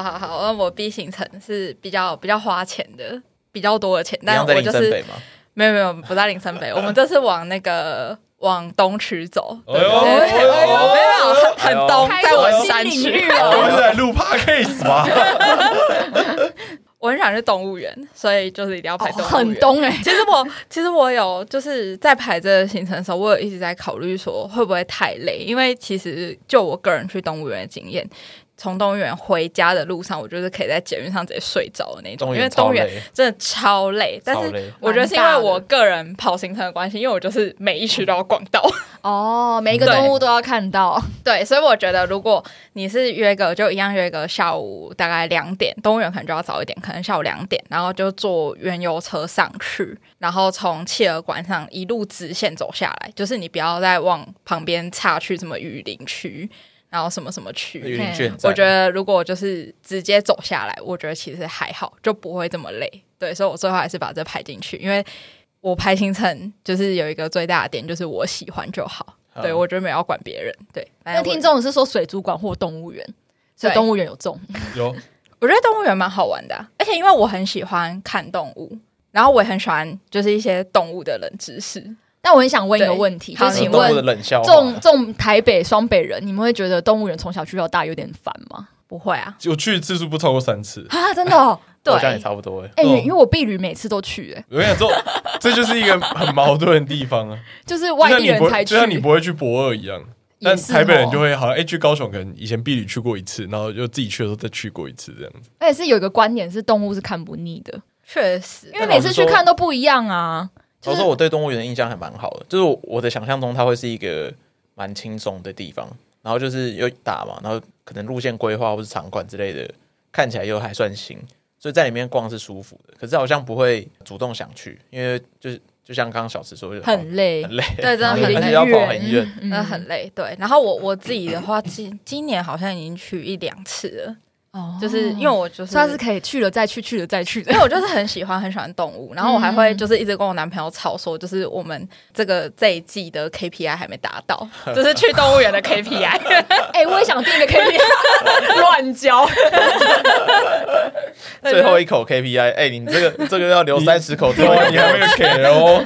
好好好，那我 B 行程是比较比较花钱的，比较多的钱，但我就是没有没有不在林森北，我们这是往那个往东区走，没有很东，在我山区，我们在录 podcast 吗？我很想去动物园，所以就是一定要排动物园。很东哎，其实我其实我有就是在排这个行程的时候，我有一直在考虑说会不会太累，因为其实就我个人去动物园的经验。从动物园回家的路上，我就是可以在捷运上直接睡着的那种，因为动物园真的超累。但是我觉得是因为我个人跑行程的关系，因为我就是每一区都要逛到 哦，每一个动物都要看到。对，所以我觉得如果你是约个就一样约个下午大概两点，动物园可能就要早一点，可能下午两点，然后就坐原油车上去，然后从企鹅馆上一路直线走下来，就是你不要再往旁边岔去什么雨林区。然后什么什么区？我觉得如果就是直接走下来，我觉得其实还好，就不会这么累。对，所以我最后还是把这排进去，因为我排行程就是有一个最大的点，就是我喜欢就好。对，我觉得没有要管别人。对，那听众是说水族馆或动物园，所以动物园有中 有。我觉得动物园蛮好玩的啊，而且因为我很喜欢看动物，然后我也很喜欢就是一些动物的冷知识。但我很想问一个问题，就请问，中中台北双北人，你们会觉得动物园从小去到大有点烦吗？不会啊，我去的次数不超过三次。啊，真的，哦，对，好像也差不多哎。哎，因为我毕旅每次都去，哎，我跟你说，这就是一个很矛盾的地方啊，就是外地人才去，就像你不会去博二一样，但台北人就会好像哎，去高雄可能以前毕旅去过一次，然后就自己去的时候再去过一次这样子。而且是有一个观点是动物是看不腻的，确实，因为每次去看都不一样啊。所以说，我对动物园的印象还蛮好的，就是我的想象中，它会是一个蛮轻松的地方，然后就是又大嘛，然后可能路线规划或是场馆之类的，看起来又还算新，所以在里面逛是舒服的。可是好像不会主动想去，因为就是就像刚刚小池说的，很累，很累，对，真的很累，要跑很远，真的很累。对，然后我我自己的话，今今年好像已经去一两次了。哦，就是因为我就是算是可以去了再去，去了再去的。因为我就是很喜欢很喜欢动物，然后我还会就是一直跟我男朋友吵说，就是我们这个这一季的 KPI 还没达到，就是去动物园的 KPI。哎，我也想定一个 KPI，乱交。最后一口 KPI，哎，你这个这个要留三十口，最后你还没有给哦。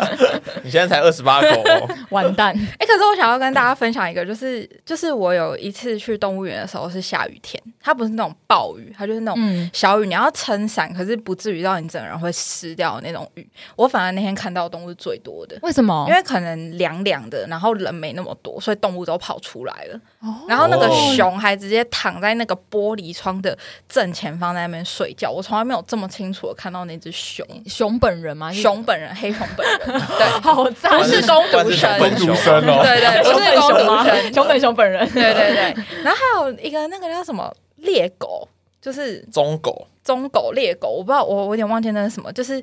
你现在才二十八口哦，完蛋。哎，可是我想要跟大家分享一个，就是就是我有一次去动物园的时候是下雨天，它不是那种暴。暴雨，它就是那种小雨，你要撑伞，可是不至于让你整个人会湿掉的那种雨。我反而那天看到动物是最多的，为什么？因为可能凉凉的，然后人没那么多，所以动物都跑出来了。哦、然后那个熊还直接躺在那个玻璃窗的正前方，在那边睡觉。我从来没有这么清楚的看到那只熊，熊本人吗？熊本人，黑熊本人，对，好赞，不是工读生，工读生哦，对对，不 是工读生，熊本熊本人，对对对。然后还有一个那个叫什么？猎狗就是中狗，中狗猎狗，我不知道，我我有点忘记那是什么。就是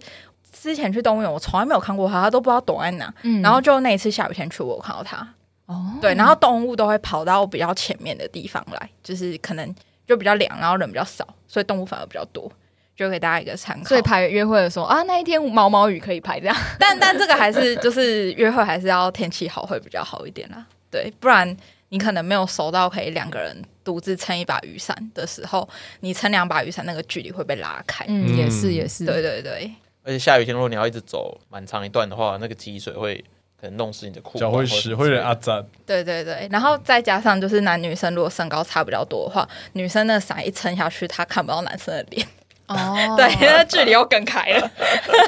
之前去动物园，我从来没有看过它，它都不知道躲在哪。嗯，然后就那一次下雨天去，我有看到它。哦，对，然后动物都会跑到比较前面的地方来，就是可能就比较凉，然后人比较少，所以动物反而比较多，就给大家一个参考。所以排约会的时候啊，那一天毛毛雨可以排这样，但但这个还是就是约会还是要天气好会比较好一点啦。对，不然。你可能没有熟到可以两个人独自撑一把雨伞的时候，你撑两把雨伞，那个距离会被拉开。嗯，也是也是，对对对。而且下雨天，如果你要一直走蛮长一段的话，那个积水会可能弄湿你的裤，脚会湿，会有点阿脏。对对对，然后再加上就是男女生如果身高差比较多的话，女生的伞一撑下去，她看不到男生的脸。哦，对，那距离又更开了。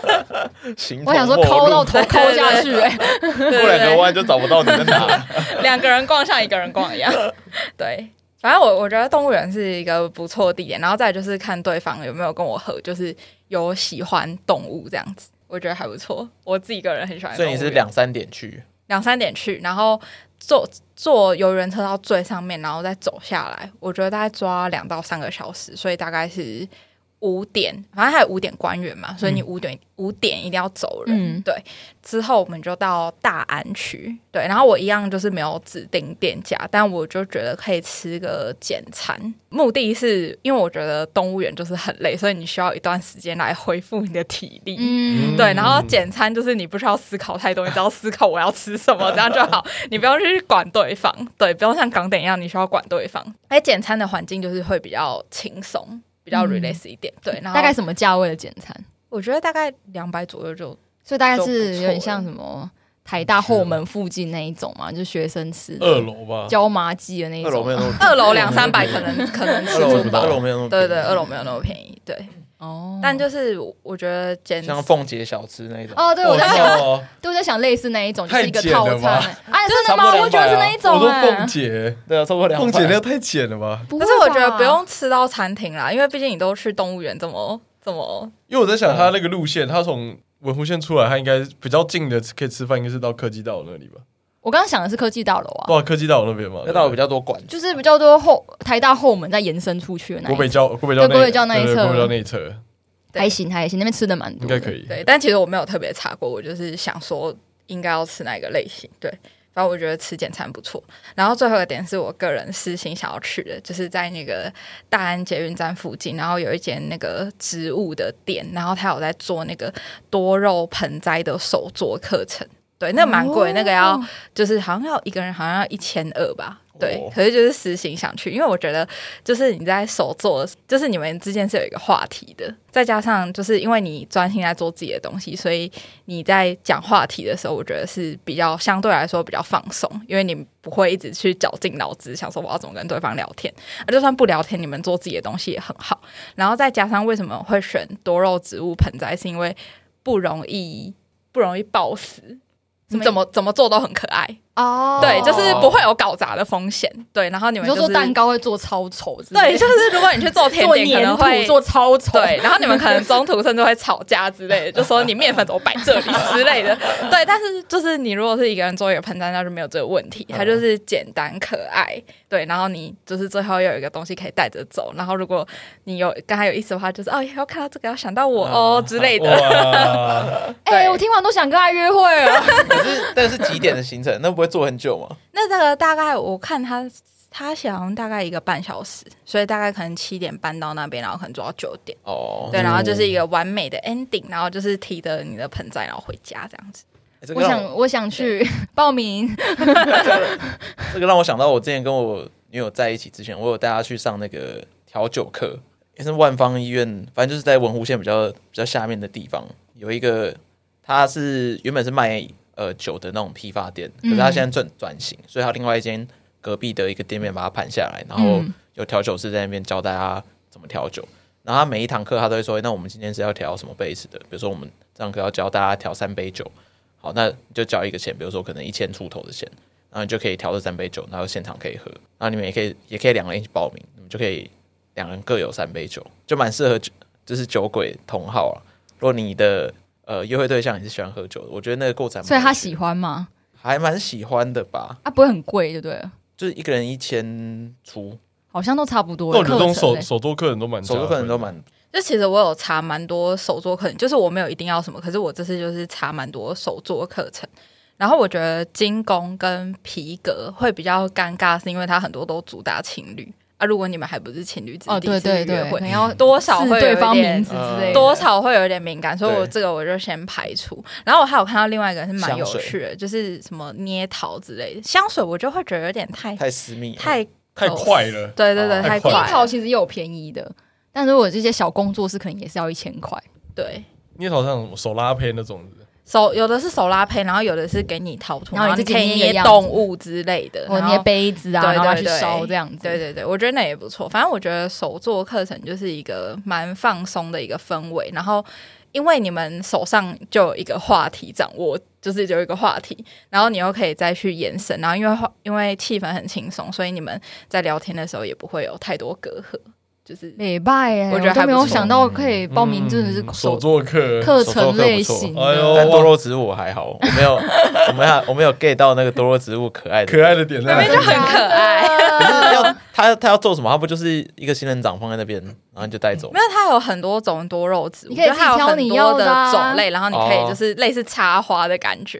我想说抠到头抠下去，哎，过两个弯就找不到你在哪。两个人逛像一个人逛一样。对，反正我我觉得动物园是一个不错的地点，然后再就是看对方有没有跟我合，就是有喜欢动物这样子，我觉得还不错。我自己个人很喜欢。所以你是两三点去？两三点去，然后坐坐游园车到最上面，然后再走下来，我觉得大概抓两到三个小时，所以大概是。五点，反正还有五点关园嘛，所以你五点、嗯、五点一定要走人。嗯、对，之后我们就到大安区，对，然后我一样就是没有指定店家，但我就觉得可以吃个简餐。目的是因为我觉得动物园就是很累，所以你需要一段时间来恢复你的体力。嗯，对，然后简餐就是你不需要思考太多，你只要思考我要吃什么，这样就好，你不用去管对方，对，不用像港点一样你需要管对方。哎，简餐的环境就是会比较轻松。比较 relax 一点。嗯、对，然后大概什么价位的简餐？我觉得大概两百左右就，所以大概是有点像什么台大后门附近那一种嘛，就是学生吃二楼吧，椒麻鸡的那一种。二楼两三百可能可能吃不饱。二楼没有那么对对，二楼没有那么便宜。对哦，但就是我觉得简像凤姐小吃那种哦，对我在想，对我在想类似那一种，就是一个套餐。哎，真的吗？我觉得是那一种。我说凤姐，对啊，超过两百。凤姐那个太简了吧？但是我觉得不用吃到餐厅啦，因为毕竟你都去动物园，这么这么。因为我在想他那个路线，他从。文湖线出来，他应该比较近的可以吃饭，应该是到科技大楼那里吧？我刚刚想的是科技大楼啊，哇，科技大楼那边嘛，那大楼比较多馆，就是比较多后台大后门再延伸出去的那。国北交国北交国北交那一侧，国北交那一侧。还行还行，那边吃的蛮多，应该可以。对，但其实我没有特别查过，我就是想说应该要吃哪个类型，对。反正我觉得吃简餐不错，然后最后一个点是我个人私心想要去的，就是在那个大安捷运站附近，然后有一间那个植物的店，然后他有在做那个多肉盆栽的手作课程，对，那蛮贵，那个要就是好像要一个人好像要一千二吧。对，可是就是私心想去，因为我觉得就是你在手做，就是你们之间是有一个话题的，再加上就是因为你专心在做自己的东西，所以你在讲话题的时候，我觉得是比较相对来说比较放松，因为你不会一直去绞尽脑汁想说我要怎么跟对方聊天，而就算不聊天，你们做自己的东西也很好。然后再加上为什么会选多肉植物盆栽，是因为不容易不容易暴死，怎么怎么怎么做都很可爱。哦，对，就是不会有搞砸的风险。对，然后你们就做蛋糕会做超丑，对，就是如果你去做甜点，可能会做超丑。对，然后你们可能中途甚至会吵架之类的，就说你面粉怎么摆这里之类的。对，但是就是你如果是一个人做一个盆栽，那就没有这个问题，它就是简单可爱。对，然后你就是最后又有一个东西可以带着走。然后如果你有刚才有意思的话，就是哦，要看到这个要想到我哦之类的。哎，我听完都想跟他约会了。可是，但是几点的行程？那不会。坐很久吗？那这个大概我看他他想大概一个半小时，所以大概可能七点半到那边，然后可能做到九点。哦，对，然后就是一个完美的 ending，然后就是提着你的盆栽，然后回家这样子。我想我想去报名。这个让我想到我之前跟我女友在一起之前，我有带她去上那个调酒课，也是万方医院，反正就是在文湖线比较比较下面的地方，有一个，他是原本是卖。呃，酒的那种批发店，可是他现在转转型，嗯、所以他另外一间隔壁的一个店面把它盘下来，然后有调酒师在那边教大家怎么调酒。然后他每一堂课他都会说：“那我们今天是要调什么杯子的？比如说我们这堂课要教大家调三杯酒，好，那就交一个钱，比如说可能一千出头的钱，然后你就可以调这三杯酒，然后现场可以喝。然后你们也可以也可以两个人一起报名，你们就可以两人各有三杯酒，就蛮适合就是酒鬼同好啊。如果你的呃，约会对象也是喜欢喝酒的，我觉得那个过程，所以他喜欢吗？还蛮喜欢的吧。啊，不会很贵，就对了。就是一个人一千出，好像都差不多。我觉得这种手手作客人都蛮，手作客人都蛮。就其实我有查蛮多手作课程，就是我没有一定要什么，可是我这次就是查蛮多手作课程。然后我觉得金工跟皮革会比较尴尬，是因为它很多都主打情侣。啊，如果你们还不是情侣，哦，对对对，会要多少会有对方名字之类的，多少会有点敏感，所以我这个我就先排除。然后我还有看到另外一个是蛮有趣的，就是什么捏桃之类的香水，我就会觉得有点太太私密，太太快了。对对对，太快。捏桃其实也有便宜的，但如果这些小工作室可能也是要一千块。对，捏桃像手拉胚那种。手有的是手拉胚，然后有的是给你陶土，然后你可以捏动物之类的，或捏杯子啊，然后去烧这样子。对对对，我觉得那也不错。反正我觉得手作课程就是一个蛮放松的一个氛围。然后因为你们手上就有一个话题掌握，就是有一个话题，然后你又可以再去延伸。然后因为因为气氛很轻松，所以你们在聊天的时候也不会有太多隔阂。就是礼拜，我觉得还没有想到可以报名，真的是手作课课程类型。但多肉植物我还好，我没有，我没有，我没有 get 到那个多肉植物可爱的可爱的点，那边就很可爱。他他要做什么？他不就是一个仙人掌放在那边，然后你就带走？没有，他有很多种多肉植物，你可以挑你要的种类，然后你可以就是类似插花的感觉，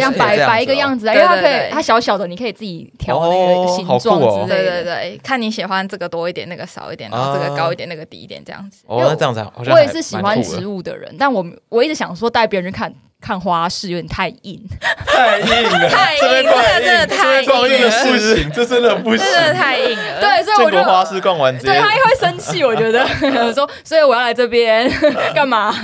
像摆摆一个样子，因为它可以它小小的，你可以自己调那个形状之类的。对对对，看你喜欢这个多一点，那个少一点。然后这个高一点，那个低一点，这样子。哦，那这样子好我也是喜欢植物的人，但我我一直想说带别人去看，看花市有点太硬，太硬了，太硬，这真的真的太硬了，不行，这真的不行，真的太硬了。对，所以我就花市逛完，对他也会生气，我觉得 说，所以我要来这边 干嘛？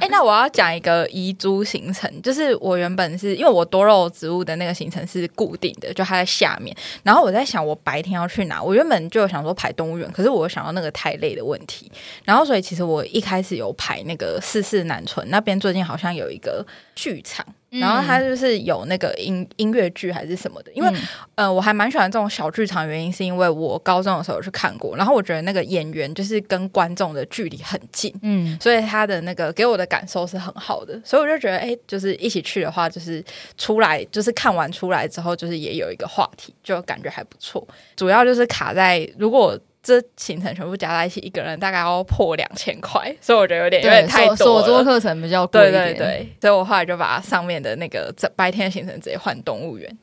哎，那我要讲一个遗珠行程，就是我原本是因为我多肉植物的那个行程是固定的，就它在下面。然后我在想，我白天要去哪？我原本就想说排动物园，可是我想到那个太累的问题。然后所以其实我一开始有排那个四四南村那边，最近好像有一个。剧场，然后它就是有那个音音乐剧还是什么的，因为、嗯、呃，我还蛮喜欢这种小剧场，原因是因为我高中的时候有去看过，然后我觉得那个演员就是跟观众的距离很近，嗯，所以他的那个给我的感受是很好的，所以我就觉得，哎，就是一起去的话，就是出来就是看完出来之后，就是也有一个话题，就感觉还不错。主要就是卡在如果。这行程全部加在一起，一个人大概要破两千块，所以我觉得有点有点太多了。所做课程比较贵，对对对，所以我后来就把上面的那个白天的行程直接换动物园。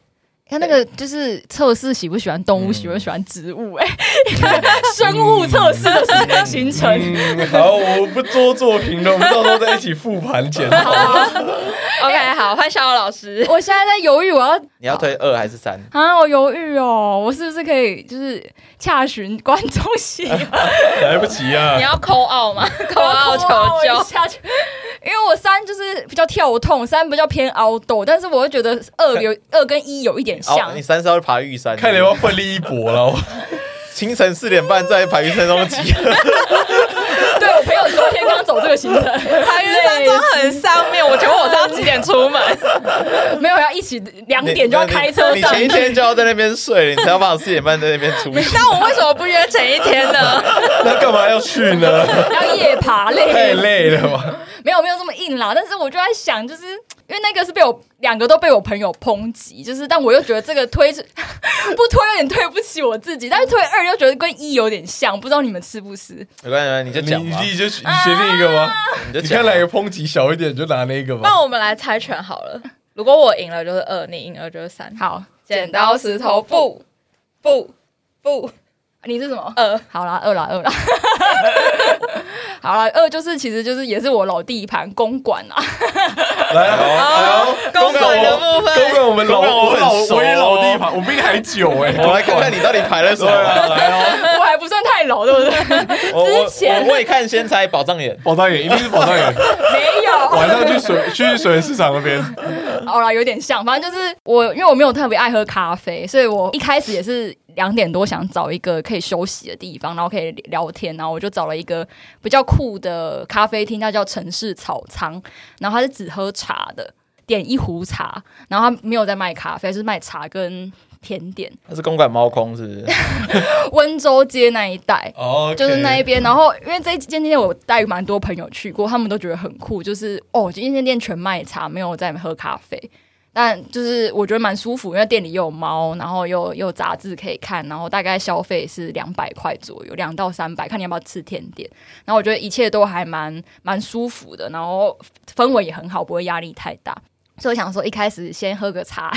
他那个就是测试喜不喜欢动物，喜不喜欢植物？哎，生物测试的行程。好，我不多做评论，我们到时候再一起复盘检讨。OK，好，换小欧老师。我现在在犹豫，我要你要推二还是三啊？我犹豫哦，我是不是可以就是 洽询观众席？来不及啊！你要 call out 吗？call out 求救下去。因为我三就是比较跳痛，三比较偏凹斗，但是我会觉得二有二跟一有一点像。你三是要去爬玉山，看你要奋力一搏了。清晨四点半在排云山中集合。对，我朋友昨天刚走这个行程，排云山庄很上面。我请问我是要几点出门？没有，要一起两点就要开车上。你前一天就要在那边睡，你才要把我四点半在那边出门。那我为什么不约前一天呢？那干嘛要去呢？要夜爬累，太累了吧？没有没有这么硬啦，但是我就在想，就是因为那个是被我两个都被我朋友抨击，就是但我又觉得这个推是 不推有点对不起我自己，但是推二又觉得跟一有点像，不知道你们吃不吃？没关系，你就讲，你你就你决定一个吗？啊、你，你看哪个抨击小一点，就拿那个吧。那我们来猜拳好了，如果我赢了就是二，你赢了就是三。好，剪刀石头布，布布。你是什么？二，好啦，二啦，二啦。好了，二就是，其实就是也是我老地盘公馆啊。来，好，公馆的部分，公馆我们老我老我也老地盘，我比你还久哎。我来看看你到底排了什么。来哦，我还不算太老，对不对？之前我未看先猜宝藏眼，宝藏眼一定是宝藏眼。没有，晚上去水去水源市场那边。好啦，有点像，反正就是我，因为我没有特别爱喝咖啡，所以我一开始也是。两点多想找一个可以休息的地方，然后可以聊天，然后我就找了一个比较酷的咖啡厅，它叫城市草仓，然后它是只喝茶的，点一壶茶，然后它没有在卖咖啡，是卖茶跟甜点。它是公馆猫空是不是？温州街那一带，oh, okay. 就是那一边。然后因为这一间店我带蛮多朋友去过，他们都觉得很酷，就是哦，这间店全卖茶，没有在喝咖啡。但就是我觉得蛮舒服，因为店里又有猫，然后又又有杂志可以看，然后大概消费是两百块左右，两到三百，看你要不要吃甜点。然后我觉得一切都还蛮蛮舒服的，然后氛围也很好，不会压力太大。所以我想说，一开始先喝个茶，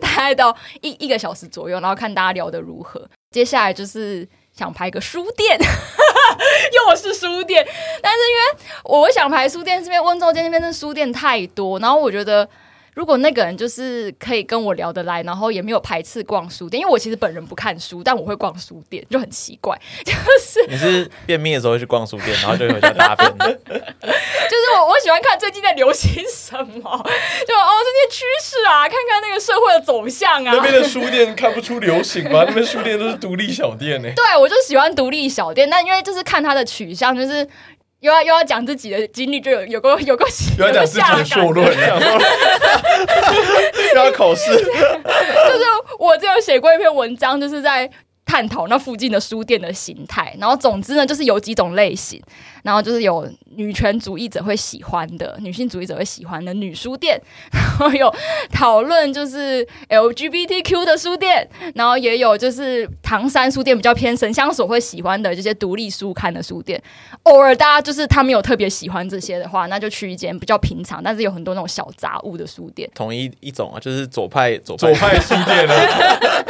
大概到一一个小时左右，然后看大家聊得如何。接下来就是想排个书店，又是书店，但是因为我想排书店，是因为温州街那边的书店太多，然后我觉得。如果那个人就是可以跟我聊得来，然后也没有排斥逛书店，因为我其实本人不看书，但我会逛书店，就很奇怪。就是你是便秘的时候会去逛书店，然后就回家大便。就是我我喜欢看最近在流行什么，就哦这些趋势啊，看看那个社会的走向啊。那边的书店看不出流行吗？那边书店都是独立小店呢。对，我就喜欢独立小店，但因为就是看它的取向，就是。又要又要讲自己的经历，就有有个有个又要讲自己的硕论，又要考试，就是我只有写过一篇文章，就是在。探讨那附近的书店的形态，然后总之呢，就是有几种类型，然后就是有女权主义者会喜欢的，女性主义者会喜欢的女书店，然后有讨论就是 LGBTQ 的书店，然后也有就是唐山书店比较偏神香所会喜欢的这些独立书刊的书店。偶尔大家就是他没有特别喜欢这些的话，那就去一间比较平常，但是有很多那种小杂物的书店。同一一种啊，就是左派左派左派书店啊。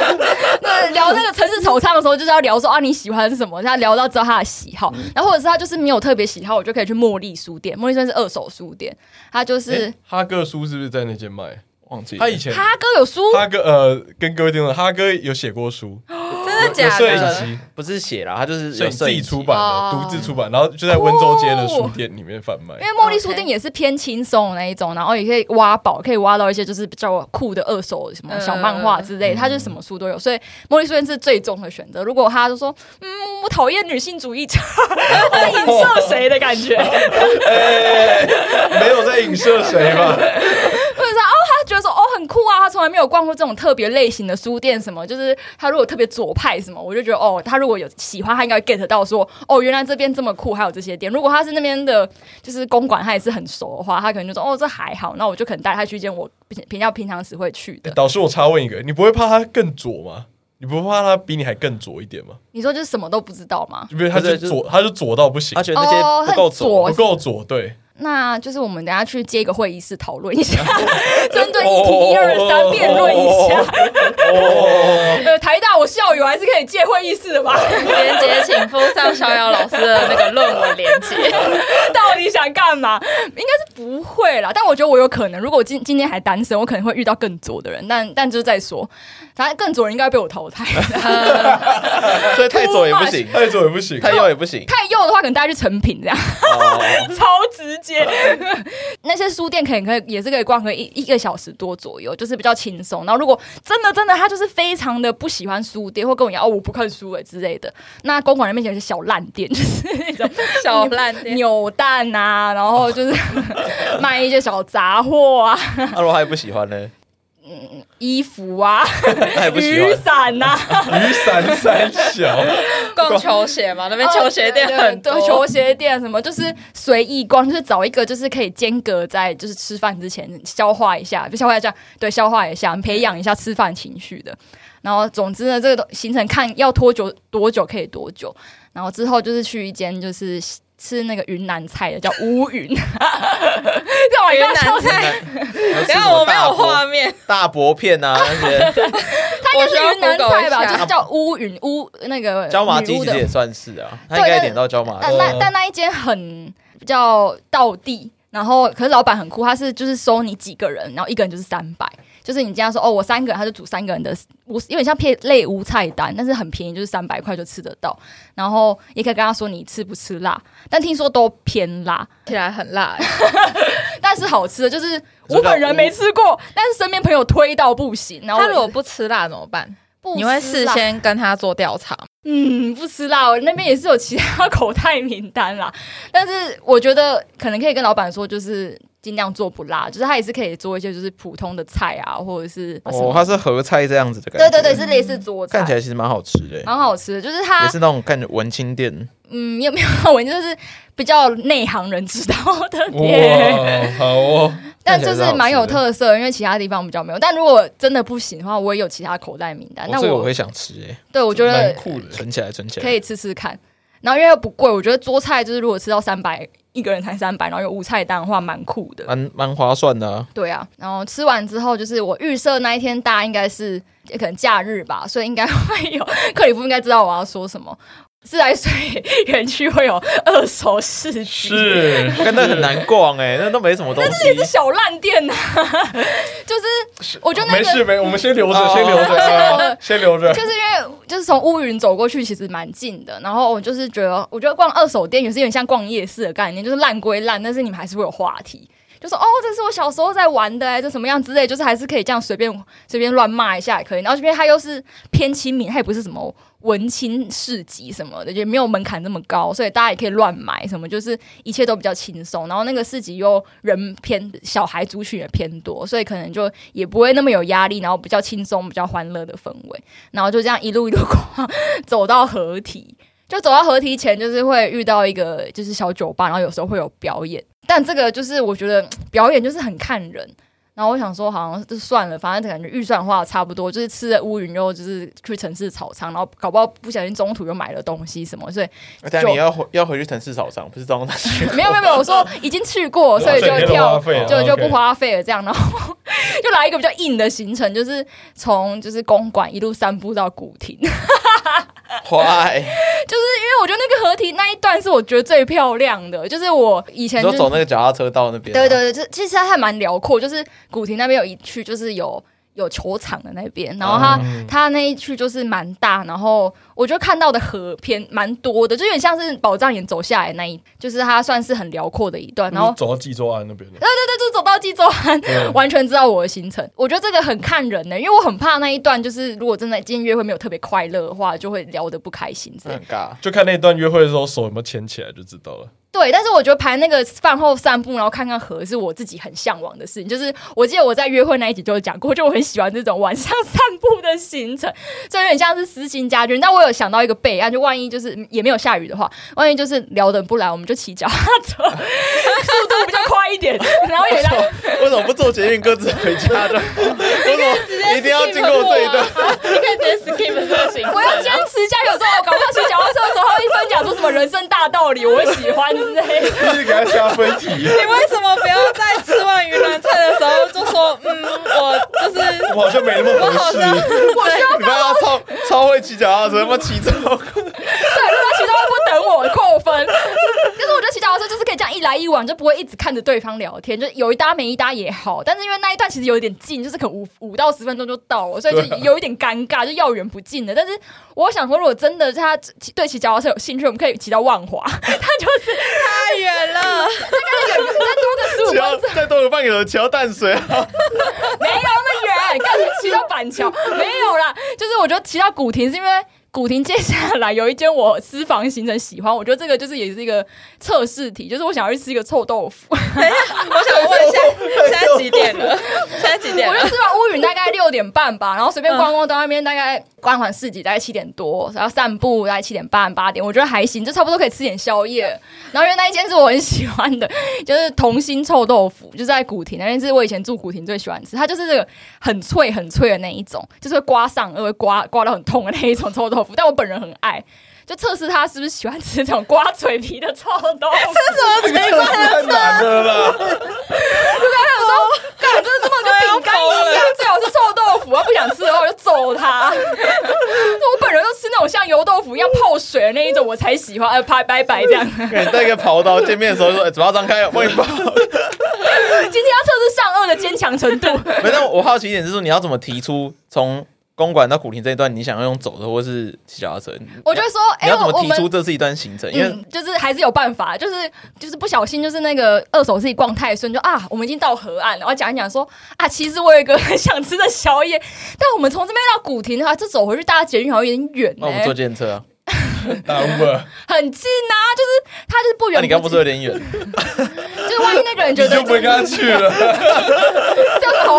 时候，就是要聊说啊你喜欢什么，他聊到知道他的喜好，然后或者是他就是没有特别喜好，我就可以去茉莉书店。茉莉书店是二手书店，他就是哈哥书是不是在那间卖？忘记他以前哈哥有书，哈哥呃，跟各位听众，哈哥有写过书。真的假摄影的？机不是写啦，他就是摄影自己出版的，独哦自出版，然后就在温州街的书店里面贩卖。因为茉莉书店也是偏轻松的那一种，然后也可以挖宝，可以挖到一些就是比较酷的二手什么小漫画之类，它就是什么书都有，所以茉莉书店是最终的选择。如果他就说，嗯，我讨厌女性主义者，我 在影射谁的感觉？没有在影射谁吧？或者说哦，他觉得说哦很酷啊，他从来没有逛过这种特别类型的书店，什么就是他如果特别左派什么，我就觉得哦，他如果有喜欢，他应该 get 到说哦，原来这边这么酷，还有这些店。如果他是那边的，就是公馆，他也是很熟的话，他可能就说哦，这还好，那我就可能带他去一间我比较平常时会去的。导师，我插问一个，你不会怕他更左吗？你不怕他比你还更左一点吗？你说就是什么都不知道吗？就比如他就左，他就左到不行，他觉得那些不够左，哦、不够左，对。那就是我们等下去接一个会议室讨论一下，针对议题一二三辩论一下。呃，台大我校友还是可以借会议室的吧？连接请附上逍遥老师的那个论文连接。到底想干嘛？应该是不会啦，但我觉得我有可能，如果我今今天还单身，我可能会遇到更左的人。但但就是再说，反正更左人应该被我淘汰。所以太左也不行，太左也不行，太右也不行。太右的话，可能大家去成品这样，哦、超直接。那些书店可以可以也是可以逛个一一个小时多左右，就是比较轻松。然后如果真的真的他就是非常的不喜欢书店，或跟我一样哦我不看书哎之类的，那公馆那边有些小烂店，就是那种小烂店扭蛋啊，然后就是 卖一些小杂货啊。那如果他也不喜欢呢？嗯，衣服啊，雨伞呐，雨伞三小，逛球鞋嘛，那边球鞋店很多，对，球鞋店什么就是随意逛，就是找一个就是可以间隔在就是吃饭之前消化一下，就消化一下，对，消化一下，培养一下吃饭情绪的。然后总之呢，这个行程看要拖久多久可以多久，然后之后就是去一间就是。吃那个云南菜的叫乌云，云南菜。等下我没有画面，大薄片啊那些，它应该是云南菜吧，就是叫乌云乌那个椒麻鸡其实也算是啊，他应该点到椒麻。但那但那一间很比较道地，然后可是老板很酷，他是就是收你几个人，然后一个人就是三百。就是你这样说哦，我三个人，他就煮三个人的，我有点像配类无菜单，但是很便宜，就是三百块就吃得到。然后也可以跟他说你吃不吃辣，但听说都偏辣，起来很辣，但是好吃的。就是我本人没吃过，但是身边朋友推到不行。然后他如果不吃辣怎么办？你会事先跟他做调查？嗯，不吃辣，我那边也是有其他口袋名单啦。但是我觉得可能可以跟老板说，就是。尽量做不辣，就是它也是可以做一些就是普通的菜啊，或者是哦，它是合菜这样子的感觉，对对对，是类似做菜，看起来其实蛮好吃的，蛮好吃的，就是它也是那种感觉文青店，嗯，有没有文青就是比较内行人知道的店，好哦，但就是蛮有特色，因为其他地方比较没有。但如果真的不行的话，我也有其他口袋名单，那我我会想吃诶，对我觉得酷的，存起来存起来，可以吃吃看。然后因为又不贵，我觉得桌菜就是如果吃到三百。一个人才三百，然后有无菜单的话，蛮酷的，蛮蛮划算的啊。对啊，然后吃完之后，就是我预设那一天大家应该是可能假日吧，所以应该会有 克里夫应该知道我要说什么。自来水 园区会有二手市集，是，跟那很难逛哎、欸，那都没什么东西，那也是小烂店呐、啊。就是我觉得、那个、没事没，我们先留着，先留着，啊、先留着。就是因为就是从乌云走过去，其实蛮近的。然后我就是觉得，我觉得逛二手店也是有点像逛夜市的概念，就是烂归烂，但是你们还是会有话题。就说哦，这是我小时候在玩的、欸，这什么样之类，就是还是可以这样随便随便乱骂一下也可以。然后这边它又是偏亲民，它也不是什么文青市集什么的，就没有门槛那么高，所以大家也可以乱买什么，就是一切都比较轻松。然后那个市集又人偏小孩族群也偏多，所以可能就也不会那么有压力，然后比较轻松、比较欢乐的氛围。然后就这样一路一路逛，走到合体，就走到河堤前，就是会遇到一个就是小酒吧，然后有时候会有表演。但这个就是我觉得表演就是很看人，然后我想说好像就算了，反正感觉预算花的差不多，就是吃了乌云肉就是去城市草场，然后搞不好不小心中途又买了东西什么，所以但你要回要回去城市草场，不是中途 没有没有没有，我说已经去过，所以就 跳就就不花费了这样，然后就来来一个比较硬的行程，就是从就是公馆一路散步到古亭。坏，就是因为我觉得那个河堤那一段是我觉得最漂亮的，就是我以前就走那个脚踏车到那边。对对对，就其实它还蛮辽阔，就是古亭那边有一区，就是有。有球场的那边，然后它、嗯、它那一区就是蛮大，然后我觉得看到的河偏蛮多的，就有点像是宝藏岩走下来那一，就是它算是很辽阔的一段。然后走到济州湾那边，对对对，就走到济州湾，完全知道我的行程。我觉得这个很看人呢、欸，因为我很怕那一段，就是如果真的今天约会没有特别快乐的话，就会聊得不开心。很尬，就看那段约会的时候手有没有牵起来就知道了。对，但是我觉得排那个饭后散步，然后看看河，是我自己很向往的事情。就是我记得我在约会那一集就讲过，就我很喜欢这种晚上 散步的行程，就有点像是私心家军。但我有想到一个备案，就万一就是也没有下雨的话，万一就是聊得不来，我们就骑脚踏车，速度比较快一点。然后也让为什么不坐捷运各自回家的？一定要经过这一段？你可以直接 skip 这个行程。我要坚持加油，之后搞不好骑脚踏车的时候，他一分讲出什么人生大道理，我喜欢。一 直给他加分题。你为什么不要在吃完云南菜的时候就说，嗯，我就是我好像没那么合适。我需要你不要超超会骑脚踏车，他妈骑超快。对，如果他骑车不等我扣分。脚踏车就是可以这样一来一往，就不会一直看着对方聊天，就有一搭没一搭也好。但是因为那一段其实有一点近，就是可能五五到十分钟就到了，所以就有一点尴尬，就要远不近的。但是我想说，如果真的他对骑脚踏车有兴趣，我们可以骑到万华。他就是。太远了，再多个十五分钟，再多个半个小时骑到淡水啊！没有那么远，干脆骑到板桥没有啦。就是我觉得骑到古亭是因为。古亭接下来有一间我私房行程喜欢，我觉得这个就是也是一个测试题，就是我想要去吃一个臭豆腐。等一下，我想问一下，现在几点了？现在几点？我就吃完乌云大概六点半吧，然后随便逛逛到那边大概逛完市集大概七点多，然后散步大概七点半八点，我觉得还行，就差不多可以吃点宵夜。然后因为那一间是我很喜欢的，就是同心臭豆腐，就在古亭那边，是我以前住古亭最喜欢吃，它就是这个很脆很脆的那一种，就是会刮上顎，会刮刮到很痛的那一种臭豆腐。但我本人很爱，就测试他是不是喜欢吃这种刮嘴皮的臭豆腐。这什么奇怪的了？就跟他说，干，就是这么跟饼干一样，最好是臭豆腐。他不想吃的话，我就揍他。我本人就吃那种像油豆腐一样泡水的那一种，我才喜欢。呃，拍拜拜这样。给你带一个刨刀，见面的时候说：“嘴巴张开，我帮你包。”今天要测试上颚的坚强程度。没，但我好奇一点就是说，你要怎么提出从？公馆到古亭这一段，你想要用走的，或是骑脚踏车？我就说，哎、欸，你要怎么提出这是一段行程？因为、嗯、就是还是有办法，就是就是不小心，就是那个二手自己逛太顺，就啊，我们已经到河岸了，然后讲一讲说啊，其实我有一个很想吃的宵夜，但我们从这边到古亭的话，这走回去大家捷运好像有点远、欸。那我们坐电车啊。很近啊，就是他就是不远。那你刚不是有点远？就是万一那个人觉得就不会跟他去了，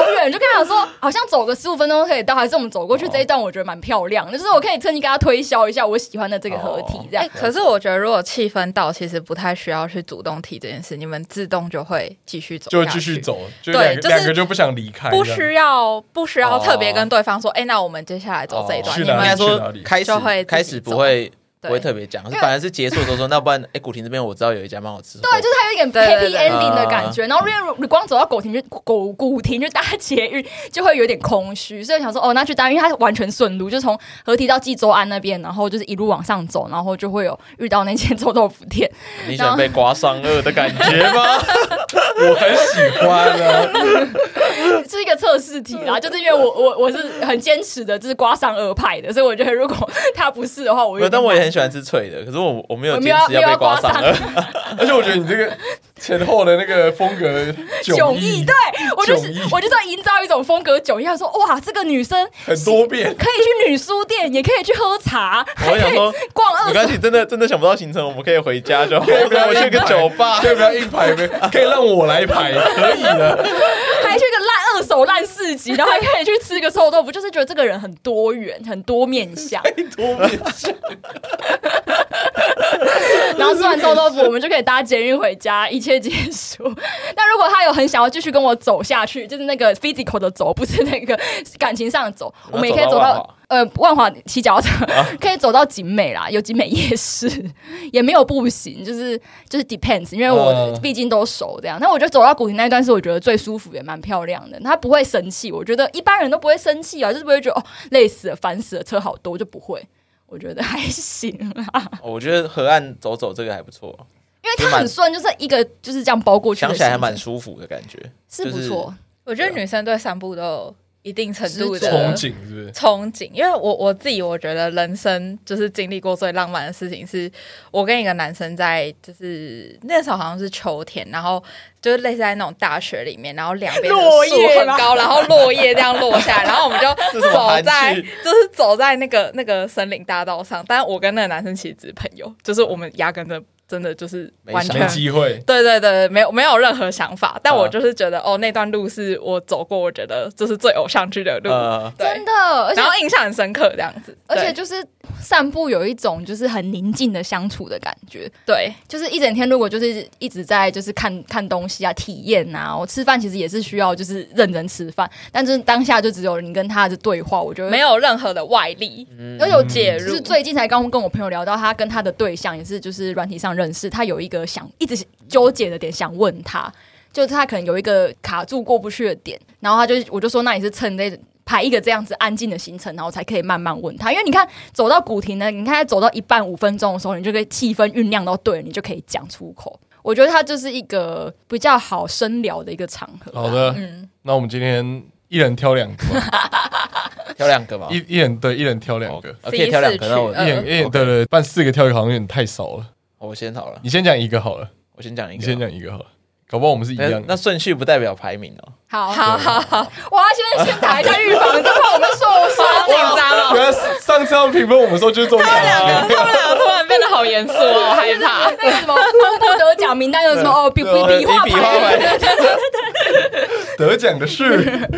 好远，就跟他说好像走个十五分钟可以到，还是我们走过去这一段，我觉得蛮漂亮，就是我可以趁机跟他推销一下我喜欢的这个合体这样。可是我觉得如果气氛到，其实不太需要去主动提这件事，你们自动就会继续走，就继续走，对，两个就不想离开，不需要不需要特别跟对方说，哎，那我们接下来走这一段，你们应该说开始会开始不会。不会特别讲，反而是结束的时候说，那不然，哎，古亭这边我知道有一家蛮好吃的。对，就是它有一点 happy ending 的感觉。然后因为你光走到古亭就古古亭就搭捷运，就会有点空虚，所以想说，哦，那去搭，因为它完全顺路，就从河堤到济州安那边，然后就是一路往上走，然后就会有遇到那间臭豆腐店。你想被刮上顎的感觉吗？我很喜欢啊，测试题啦，就是因为我我我是很坚持的，就是刮上顎派的，所以我觉得如果他不是的话，我但我也很。喜欢吃脆的，可是我我没有坚持要被刮伤，而且我觉得你这个前后的那个风格迥异，对我就是我就是要营造一种风格迥异，他说哇，这个女生很多变，可以去女书店，也可以去喝茶，还可以逛二手。没关系，真的真的想不到行程，我们可以回家就好。可以不要去个酒吧，可以不要硬排？可以让我来排，可以的。还去个手烂市集，然后还可以去吃个臭豆腐，就是觉得这个人很多元，很多面相，多面相。然后吃完臭豆腐，我们就可以搭捷运回家，一切结束。那如果他有很想要继续跟我走下去，就是那个 physical 的走，不是那个感情上的走，我们也可以走到呃万华骑脚踏车，可以走到景美啦，有景美夜市，也没有不行，就是就是 depends，因为我毕竟都熟这样。那我觉得走到古亭那一段是我觉得最舒服也蛮漂亮的，他不会生气，我觉得一般人都不会生气啊，就是不会觉得哦累死了、烦死了，车好多，我就不会。我觉得还行啦。我觉得河岸走走这个还不错，因为它很顺，就是一个就是这样包过去，想起来还蛮舒服的感觉，是不错。我觉得女生对散步都有一定程度的憧憬，是不是？憧憬，因为我我自己我觉得人生就是经历过最浪漫的事情，是我跟一个男生在，就是那时候好像是秋天，然后。就是类似在那种大雪里面，然后两边的树很高，然后落叶这样落下来，然后我们就 走在，就是走在那个那个森林大道上。但是我跟那个男生其实只是朋友，就是我们压根的真的就是完全没机会。对对对，没有没有任何想法。但我就是觉得，哦，那段路是我走过，我觉得就是最偶像剧的路，真的，然后印象很深刻这样子。而且就是散步有一种就是很宁静的相处的感觉。对，就是一整天如果就是一直在就是看看东西。啊，体验啊！我吃饭其实也是需要，就是认真吃饭，但是当下就只有你跟他的对话，我觉得没有任何的外力，嗯都有介入。就是最近才刚跟我朋友聊到，他跟他的对象也是就是软体上认识，他有一个想一直纠结的点，想问他，就是他可能有一个卡住过不去的点，然后他就我就说，那你是趁那排一个这样子安静的行程，然后才可以慢慢问他，因为你看走到古亭呢，你看走到一半五分钟的时候，你就可以气氛酝酿到对了，你就可以讲出口。我觉得他就是一个比较好深聊的一个场合。好的，嗯，那我们今天一人挑两个，挑两个吧。一一人对，一人挑两个，可以挑两个。那我一人一人对对，办四个挑一个好像有点太少了。我先好了，你先讲一个好了。我先讲一个，你先讲一个好了。搞不好我们是一样。那顺序不代表排名哦。好好好好，我要先先打一下预防针，怕我们受伤。紧张哦。原来上次要评分我们说就是这种感觉。他们两个，他们两个突然变得好严肃哦，我害怕。那个什么不得奖名单有什么哦？比比比划牌。得奖的是，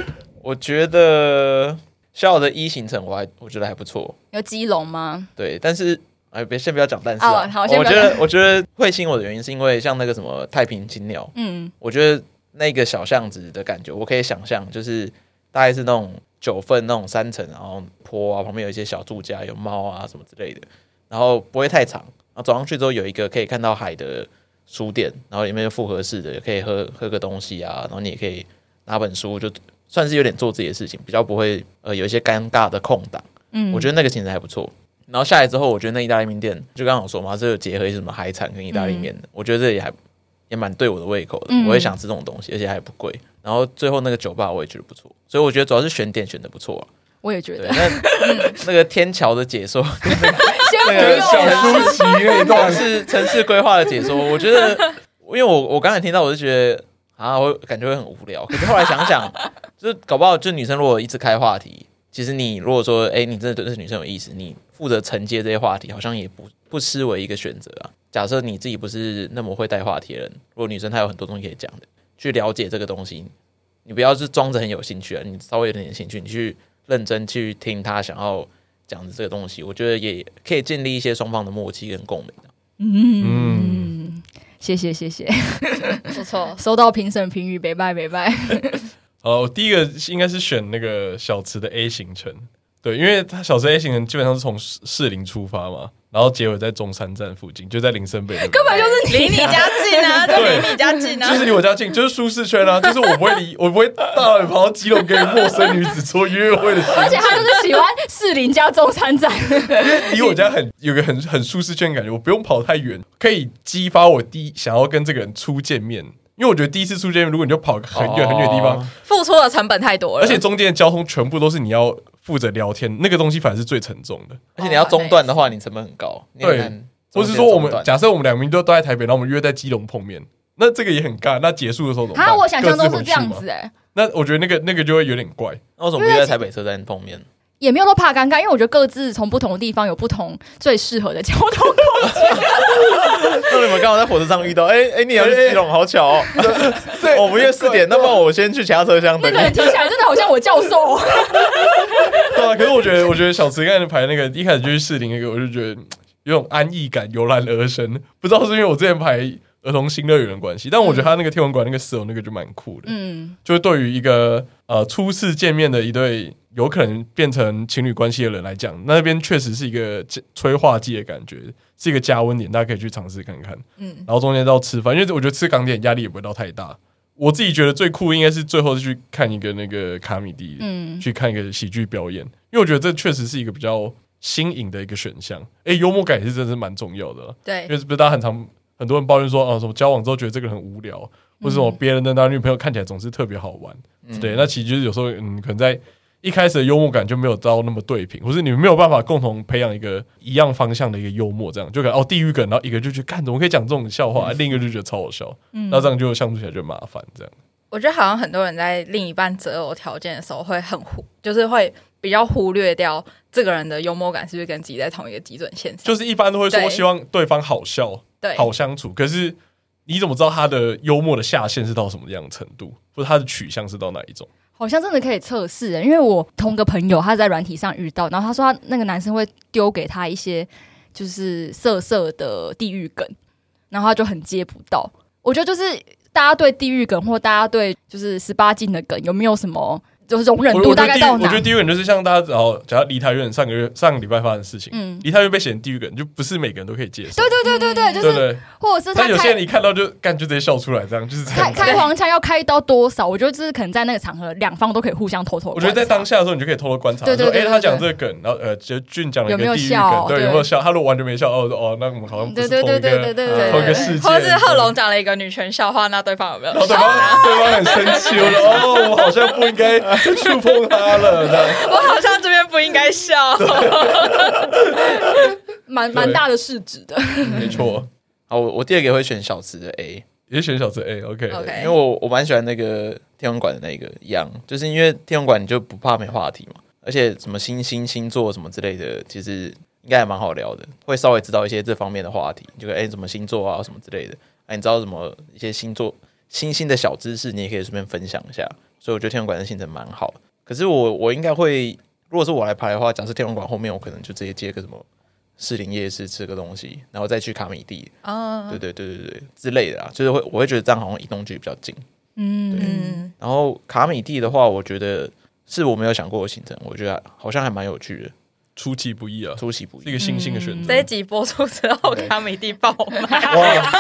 我觉得小的一行程我还我觉得还不错。有基隆吗？对，但是。哎，别先不要讲，但是啊，好，我觉得我觉得会吸引我的原因是因为像那个什么太平金鸟，嗯，我觉得那个小巷子的感觉，我可以想象，就是大概是那种九份那种三层，然后坡啊，旁边有一些小住家，有猫啊什么之类的，然后不会太长，然后走上去之后有一个可以看到海的书店，然后里面有复合式的，可以喝喝个东西啊，然后你也可以拿本书，就算是有点做自己的事情，比较不会呃有一些尴尬的空档，嗯，我觉得那个行程还不错。然后下来之后，我觉得那意大利面店就刚刚我说嘛，这个结合一些什么海产跟意大利面的，嗯、我觉得这也还也蛮对我的胃口的。嗯、我也想吃这种东西，而且还不贵。然后最后那个酒吧我也觉得不错，所以我觉得主要是选点选的不错啊。我也觉得。那、嗯、那个天桥的解说，那个小舒淇那段是城市规划的解说，我觉得，因为我我刚才听到，我就觉得啊，我感觉会很无聊。可是后来想想，就是搞不好，就女生如果一直开话题。其实你如果说，哎，你真的对这女生有意思，你负责承接这些话题，好像也不不失为一个选择啊。假设你自己不是那么会带话题的人，如果女生她有很多东西可以讲的，去了解这个东西，你不要是装着很有兴趣啊，你稍微有点点兴趣，你去认真去听她想要讲的这个东西，我觉得也可以建立一些双方的默契跟共鸣的。嗯，谢谢谢谢，不错，收到评审评语，拜拜拜拜。哦，我第一个应该是选那个小池的 A 行程，对，因为他小池 A 行程基本上是从士林出发嘛，然后结尾在中山站附近，就在林森北，根本就是离你家近啊，对，离你家近啊，就是离我家近，就是舒适圈啊，就是我不会离，我不会大老远跑到基隆跟陌生女子做约会的，而且他就是喜欢士林加中山站，因为离我家很有个很很舒适圈的感觉，我不用跑太远，可以激发我第一想要跟这个人初见面。因为我觉得第一次出见面，如果你就跑很远很远的地方，付出的成本太多了，而且中间的交通全部都是你要负责聊天，那个东西反而是最沉重的。而且你要中断的话，你成本很高。对，或是说我们假设我们两名都都在台北，然后我们约在基隆碰面，那这个也很尬。那结束的时候怎么办？啊，我想象都是这样子哎。那我觉得那个那个就会有点怪。那为什么不约在台北车站碰面？也没有说怕尴尬，因为我觉得各自从不同的地方有不同最适合的交通工具。那你们刚好在火车上遇到，哎、欸、哎、欸，你要去基隆，好巧哦！对，我们约四点，那么我先去其他车厢等你。听起来真的好像我教授。对啊，可是我觉得，我觉得小池刚才排那个一开始就去士林那个，我就觉得有种安逸感油然而生。不知道是因为我之前排儿童新乐园的关系，但我觉得他那个天文馆那个四楼那个就蛮酷的。嗯，就是对于一个呃初次见面的一对有可能变成情侣关系的人来讲，那边确实是一个催化剂的感觉，是一个加温点，大家可以去尝试看看。嗯，然后中间到吃饭，因为我觉得吃港点压力也不会到太大。我自己觉得最酷应该是最后是去看一个那个卡米蒂，嗯，去看一个喜剧表演，因为我觉得这确实是一个比较新颖的一个选项。哎，幽默感也是真的是蛮重要的，对，因为是不是大家很常很多人抱怨说啊，什么交往之后觉得这个人很无聊，或者什么别人的男女朋友看起来总是特别好玩，嗯、对，那其实就是有时候嗯，可能在。一开始的幽默感就没有到那么对平，或是你们没有办法共同培养一个一样方向的一个幽默，这样就感觉哦地狱梗，然后一个就去看怎么可以讲这种笑话，嗯、另一个就觉得超好笑，嗯，那这样就相处起来就麻烦。这样，我觉得好像很多人在另一半择偶条件的时候会很忽，就是会比较忽略掉这个人的幽默感是不是跟自己在同一个基准线上，就是一般都会说希望对方好笑，对，好相处。可是你怎么知道他的幽默的下限是到什么样的程度，或者他的取向是到哪一种？好像真的可以测试，因为我同个朋友他在软体上遇到，然后他说他那个男生会丢给他一些就是色色的地狱梗，然后他就很接不到。我觉得就是大家对地狱梗或大家对就是十八禁的梗有没有什么？就是容忍度大概到哪？我觉得地狱梗就是像大家，然后假如梨泰院上个月上个礼拜发生的事情，嗯，梨泰院被写成地狱梗，就不是每个人都可以接受。对对对对对，就是，或者是他有些人一看到就干，就直接笑出来，这样就是开 开黄腔要开到多少？我觉得这是可能在那个场合，两方都可以互相偷偷。我觉得在当下的时候，你就可以偷偷观察，说，哎，他讲这个梗，然后呃，就俊讲了一个地狱梗，对，有没有笑？他如果完全没笑，哦哦，那我们好像不是同一个同一个世界。或者是贺龙讲了一个女权笑话，那对方有没有？对方对方很生气，我说哦，我好像不应该触碰。他了，我好像这边不应该笑，蛮蛮大的市值的，没错。好，我我第二个会选小池的 A，也选小池 A，OK，因为我我蛮喜欢那个天文馆的那个一样，就是因为天文馆你就不怕没话题嘛，而且什么星星星座什么之类的，其实应该还蛮好聊的，会稍微知道一些这方面的话题，就哎，什么星座啊什么之类的，哎，你知道什么一些星座星星的小知识，你也可以顺便分享一下，所以我觉得天文馆的行程蛮好。可是我我应该会，如果是我来排的话，假设天文馆后面，我可能就直接接个什么士林夜市吃个东西，然后再去卡米地啊，对对对对对之类的啊，就是会我会觉得这样好像移动距离比较近，嗯，对。然后卡米地的话，我觉得是我没有想过的行程，我觉得好像还蛮有趣的，出其不意啊，出其不意，一个新兴的选择。这一集播出之后，卡米蒂爆满，哇，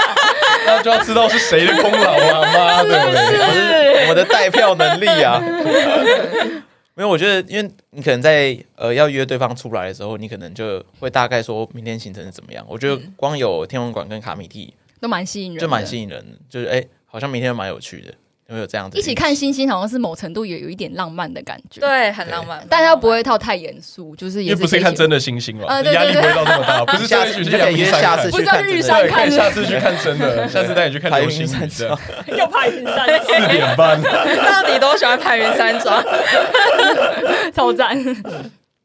那就要知道是谁的功劳啊！妈的，我我的带票能力啊！没有，我觉得，因为你可能在呃要约对方出来的时候，你可能就会大概说明天行程是怎么样。我觉得光有天文馆跟卡米蒂都蛮吸引人，就蛮吸引人，就是哎，好像明天蛮有趣的。有没有这样子？一起看星星，好像是某程度也有一点浪漫的感觉，对，很浪漫。但又不会套太严肃，就是也不是看真的星星嘛，压力不会到那么大。不是下次去看，不是玉山看，下次去看真的，下次带你去看流星雨。又拍云山庄，四点半，到底多喜欢拍云山庄，超赞。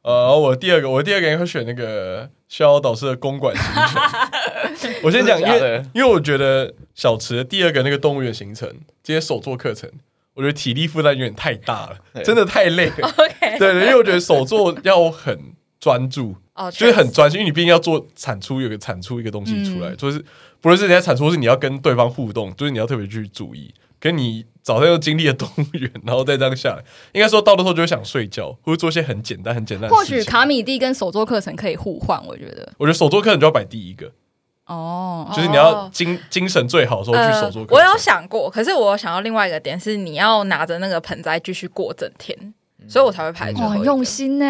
呃，我第二个，我第二个人会选那个逍遥导师的公馆行程。我先讲，因为因为我觉得小池的第二个那个动物园行程，这些手作课程，我觉得体力负担有点太大了，真的太累了。对对，因为我觉得手作要很专注，就是很专心，因为你毕竟要做产出，有个产出一个东西出来，就是不论是人家产出，是你要跟对方互动，就是你要特别去注意，跟你。早上又经历了动物园，然后再这样下来，应该说到的时候就会想睡觉，或者做一些很简单、很简单的事情。或许卡米蒂跟手作课程可以互换，我觉得。我觉得手作课程就要摆第一个哦，就是你要精精神最好的时候去手作课。我有想过，可是我想要另外一个点是，你要拿着那个盆栽继续过整天，所以我才会排。哇，很用心呢。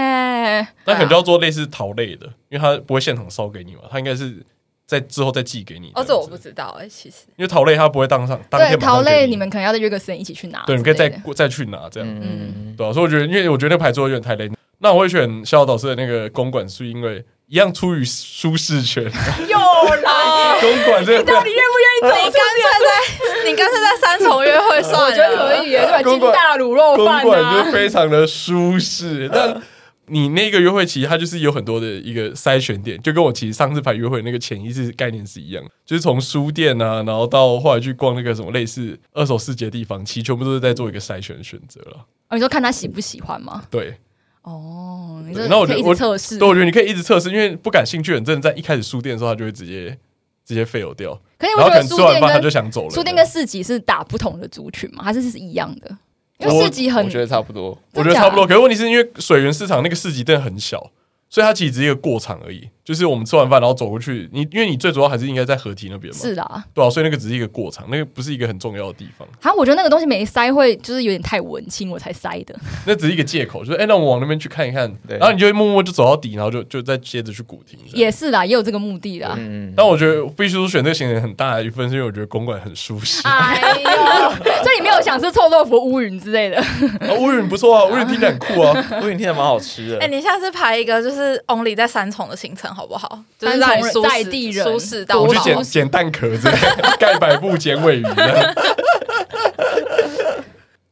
那可能就要做类似陶类的，因为它不会现场烧给你嘛，它应该是。在之后再寄给你。哦，这我不知道哎，其实因为陶类它不会当上当天。陶类你们可能要再约个时间一起去拿。对，你可以再再去拿这样。嗯，对，所以我觉得，因为我觉得那排桌有点太累。那我会选逍遥导师的那个公馆，是因为一样出于舒适圈。又来 公馆这个，到底愿不愿意走？你干脆在，你干脆在三重约会算了。我觉得可以耶，对，金大卤肉饭公馆就非常的舒适，但。你那个约会其实它就是有很多的一个筛选点，就跟我其实上次排约会那个潜意识概念是一样，就是从书店啊，然后到后来去逛那个什么类似二手市集的地方，其实全部都是在做一个筛选选择了。哦，你说看他喜不喜欢吗？对，哦，那我觉得我测试，对，我觉得你可以一直测试，因为不感兴趣的人真的在一开始书店的时候，他就会直接直接 fail 掉。可是然后可我觉得书店跟就想走了。书店跟市集是打不同的族群嘛，还是是一样的？因为我市集很我觉得差不多。我觉得差不多。可是问题是因为水源市场那个市集真的很小，所以它其实只是一个过场而已。就是我们吃完饭然后走过去，你因为你最主要还是应该在合体那边嘛，是的。对啊，所以那个只是一个过场，那个不是一个很重要的地方。好像我觉得那个东西没塞会就是有点太文青，我才塞的。那只是一个借口，就是哎、欸，那我们往那边去看一看，对然后你就会默默就走到底，然后就就再接着去古亭。也是啦，也有这个目的啦。嗯，但我觉得必须说选这个行程很大的一份，是因为我觉得公馆很舒适。哎呦，所以你没有想吃臭豆腐、乌云之类的？啊，乌云不错啊，乌云听起来很酷啊，乌云听起来蛮好吃的。哎、你下次排一个就是 only 在三重的行程好不好？就是让你舒在地人舒适到我去捡捡蛋壳子，盖百步捡尾鱼。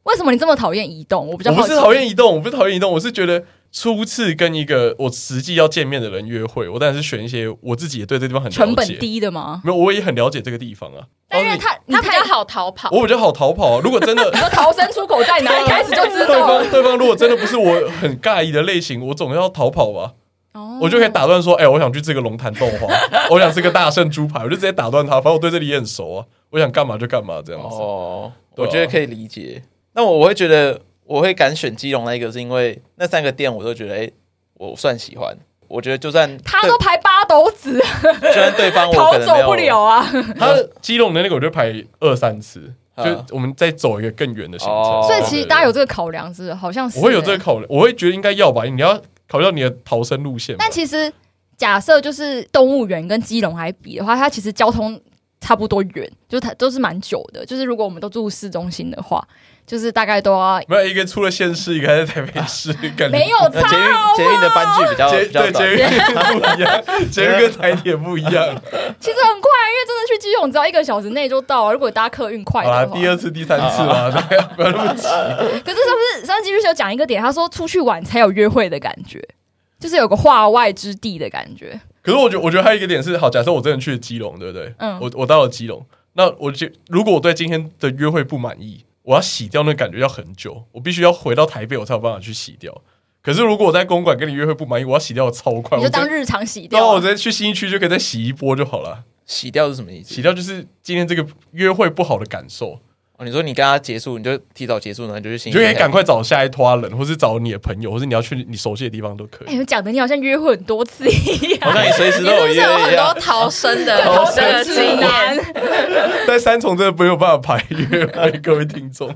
为什么你这么讨厌移动？我比较我不是讨厌移动，我不是讨厌移动，我是觉得初次跟一个我实际要见面的人约会，我当然是选一些我自己也对这地方很成本低的吗？没有，我也很了解这个地方啊。但因为他他比较好逃跑。我比较好逃跑啊。如果真的 你说逃生出口在哪，一开始就知道对。方对方如果真的不是我很尬意的类型，我总要逃跑吧。哦我就可以打断说，哎、我想去吃个龙潭豆花，我想吃个大圣猪排，我就直接打断他。反正我对这里也很熟啊，我想干嘛就干嘛这样子。哦，我觉得可以理解。那我我会觉得我会敢选基隆那一个，是因为那三个店我都觉得，哎、我算喜欢。我觉得就算他都排八斗子，对就算对方我逃可能走不了啊！他基隆的那个我就排二三次，啊就我们再走一个更远的行程。哦所以其实大家有这个考量是，好像是我会有这个欸考量，我会觉得应该要吧。你要考虑到你的逃生路线。但其实假设就是动物园跟基隆来比的话，它其实交通差不多远，就是它都是蛮久的。就是如果我们都住市中心的话，就是大概都要没有一个出了县市，一个还在台北市，感觉没有差那捷运捷运的班距比较捷比较短，对捷运 不一样，捷运跟台铁不一样。其实很快，因为真的去基隆只要一个小时内就到了。如果搭客运快好啦，的话，第二次、第三次了，大家不要那么急。可是上次上次继续有讲一个点，他说出去玩才有约会的感觉，就是有个话外之地的感觉。可是我觉得，我觉得还有一个点是，好，假设我真的去了基隆，对不对？嗯我我到了基隆，那我就如果我对今天的约会不满意，我要洗掉那感觉要很久，我必须要回到台北，我才有办法去洗掉。可是如果我在公馆跟你约会不满意，我要洗掉的超快，我就当日常洗掉啊，掉啊。我直接去新一区就可以再洗一波就好了。洗掉是什么意思？洗掉就是今天这个约会不好的感受，哦，你说你跟他结束，你就提早结束，然后你就去新你就可以赶快找下一拖人，或是找你的朋友，或是你要去你熟悉的地方都可哎，以。我讲的你好像约会很多次一样。好像你随时都有约是不是有很一样多。逃生的 逃这个生经指南验？但三重真的没有办法排约会，各位听众，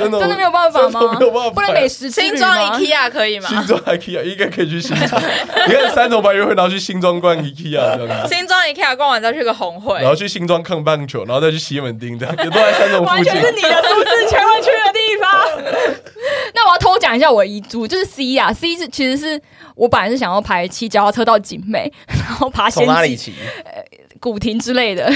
真的真的没有办法吗没有办法不能美食新庄吗 IKEA 可以吗？新庄 IKEA 应该可以去新庄，你看三重排约会，然后去新庄逛 IKEA 这样子，新庄 IKEA 逛完再去个红会然，后去新庄看棒球，然后再去西门町，这样也都在三重附近。是你的舒适圈会去的地方。那我要偷讲一下我的遗嘱，就是 C 啊，C 是其实是我本来是想要排骑脚踏车到景美，然后爬仙哪里骑？古亭之类的，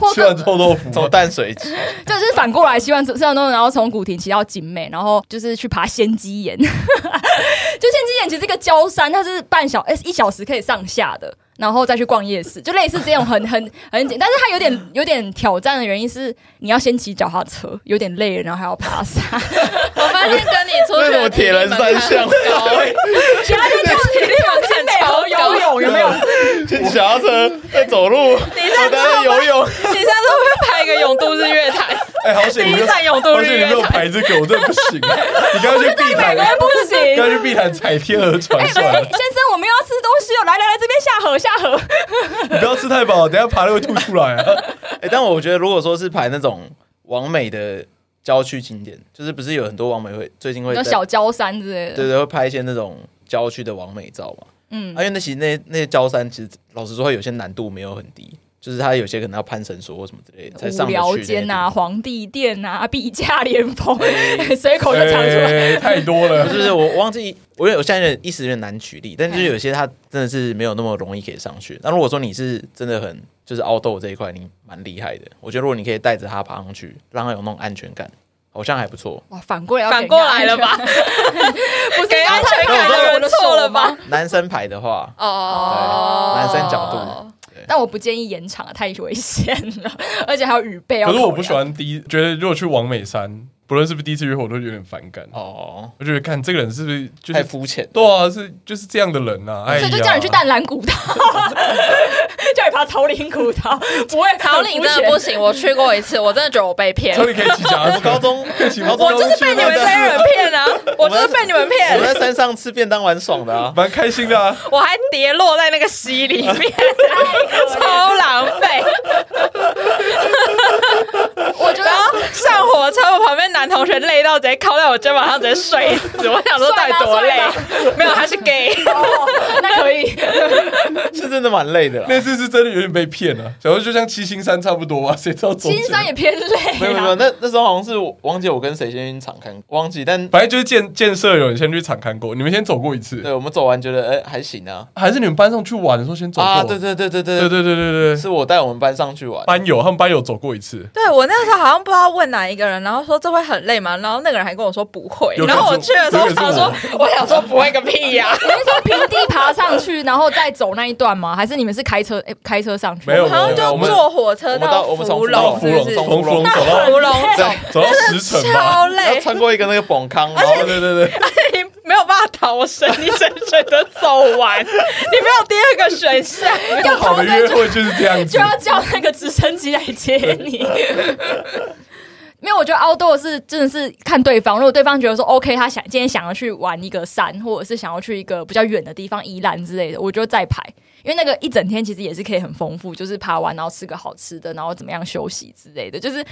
或吃完臭豆腐，走淡水骑。就是反过来，希望吃完豆腐，然后从古亭骑到景美，然后就是去爬仙鸡岩。就仙鸡岩其实是一个焦山，它是半小哎、一小时可以上下的，然后再去逛夜市，就类似这种很很很简，但是它有点有点挑战的原因是你要先骑脚踏车，有点累了，然后还要爬山，我发现跟你出去的体力门槛很高，其他就叫体力往景美游泳，有没有？骑脚踏车再走路，你上次游泳。你下次会不会拍一个永渡日月潭？哎，好险第一你没有，站永渡日好险你没有。排这个，我真的不行。你刚刚去碧潭，每个人不行。刚刚去碧潭踩天鹅船算了，哎先生，我们要吃东西哦！来来来，这边下河下河。你不要吃太饱，等下爬了会吐出来啊。哎，但我觉得如果说是排那种完美的郊区景点，就是不是有很多网美会最近会在有小焦山之类的。对对会拍一些那种郊区的网美照嘛？嗯啊，因为那其实那那些郊山其实老实说会有些难度没有很低，就是他有些可能要攀绳索或什么之类的才上得去间啊，皇帝殿啊，碧价连峰，随口就唱出来。哎太多了 就。是我我忘记，我有我现在一时有点难举例，但就是有些他真的是没有那么容易可以上去。那如果说你是真的很就是凹豆这一块，你蛮厉害的，我觉得如果你可以带着他爬上去，让他有那种安全感，好像还不错。哇，反过来反过来了吧？不是给安全感的人错了吧？？男生排的话，哦，对男生角度但我不建议延长啊，太危险了，而且还有雨备。可是我不喜。欢第一，觉得如果去王美山不论是不是第一次约会，我都有点反感。哦，我觉得看这个人是不是就是太肤浅？对啊，是就是这样的人呐。哎，所以就叫你去淡蓝古道，叫你爬草岭古道，不会草岭真的不行。我去过一次，我真的觉得我被骗。草岭可以骑脚踏车，高中可以骑，我就是被你们这些人骗啊！我就是被你们骗。我在山上吃便当玩爽的啊，蛮开心的啊。我还跌落在那个溪里面，超狼狈。我觉得上火车，我旁边男同学累到直接靠在我肩膀上，直接睡死。我想说到底多累？没有，他是 gay。是真的蛮累的。那次是真的有点被骗了，小时候就像七星山差不多吧？谁知道七星山也偏累。没有没有，那那时候好像是我忘记我跟谁先去场看，忘记。但反正就是建建设有人先去场看过，你们先走过一次。对，我们走完觉得哎还行啊。还是你们班上去玩的时候先走过？啊，对对对对对对对对对对，是我带我们班上去玩。班友他们班友走过一次。对，我那个时候好像不知道问哪一个人，然后说这会很累吗？然后那个人还跟我说不会。然后我去的时候，我想说，我想说不会个屁呀！你是从平地爬上去，然后再走那一段吗？还是你们是开车？哎，开车上去？没有，好像就坐火车到福隆，福隆从福隆走到福隆走，走到石城超累，穿过一个那个崩康，然后对对对，而且你没有办法逃生，你只能选择走完，你没有第二个选项。要好的约会就是这样子，就要叫那个直升机来接你。没有，我觉得 outdoor 是真的是看对方。如果对方觉得说 OK，他想今天想要去玩一个山，或者是想要去一个比较远的地方，宜兰之类的，我就再排。因为那个一整天其实也是可以很丰富，就是爬完然后吃个好吃的，然后怎么样休息之类的。就是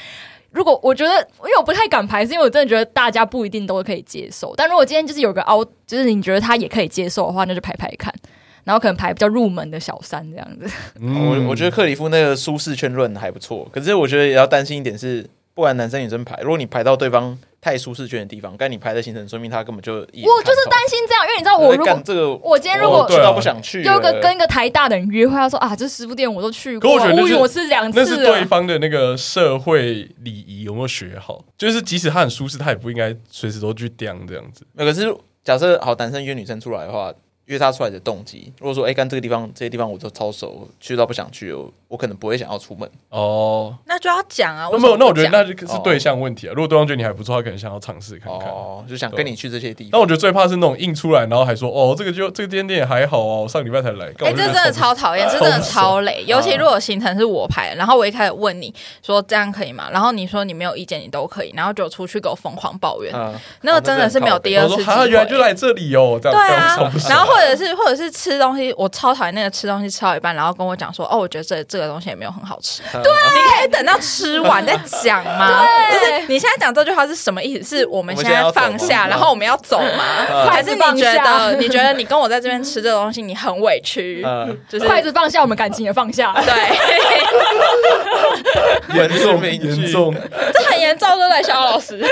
如果我觉得，因为我不太敢排，是因为我真的觉得大家不一定都可以接受。但如果今天就是有个 out，就是你觉得他也可以接受的话，那就排排看，然后可能排比较入门的小山这样子。嗯，我我觉得克里夫那个舒适圈论还不错，可是我觉得也要担心一点是。不管男生女生排，如果你排到对方太舒适圈的地方，该你排的行程，说明他根本就我就是担心这样，因为你知道我如果这个我今天如果去到不想去，又个跟一个台大的人约会，他说啊，这师傅店我都去过，可我觉得乌云我是两次，那是对方的那个社会礼仪有没有学好？就是即使他很舒适，他也不应该随时都去叼这样子。那可是假设好男生约女生出来的话。约他出来的动机，如果说哎，干这个地方，这些地方我都超熟，去到不想去，我我可能不会想要出门哦。那就要讲啊，那没有，那我觉得那就是对象问题啊。如果对方觉得你还不错，他可能想要尝试看看，哦，就想跟你去这些地方。那我觉得最怕是那种硬出来，然后还说哦，这个就这个间店还好哦，上礼拜才来。哎，这真的超讨厌，这真的超累。尤其如果行程是我排，然后我一开始问你说这样可以吗？然后你说你没有意见，你都可以，然后就出去给我疯狂抱怨，那个真的是没有第二次机会。原来就来这里哦，这样对啊。然后或者是或者是。吃东西，我超讨厌那个吃东西吃到一半，然后跟我讲说：“哦，我觉得这这个东西也没有很好吃。”对，你可以等到吃完再讲吗？就是你现在讲这句话是什么意思？是我们现在放下，然后我们要走吗？还是你觉得你觉得你跟我在这边吃这个东西，你很委屈？就是筷子放下，我们感情也放下。对，严重严重，这很严重，对不对，小老师？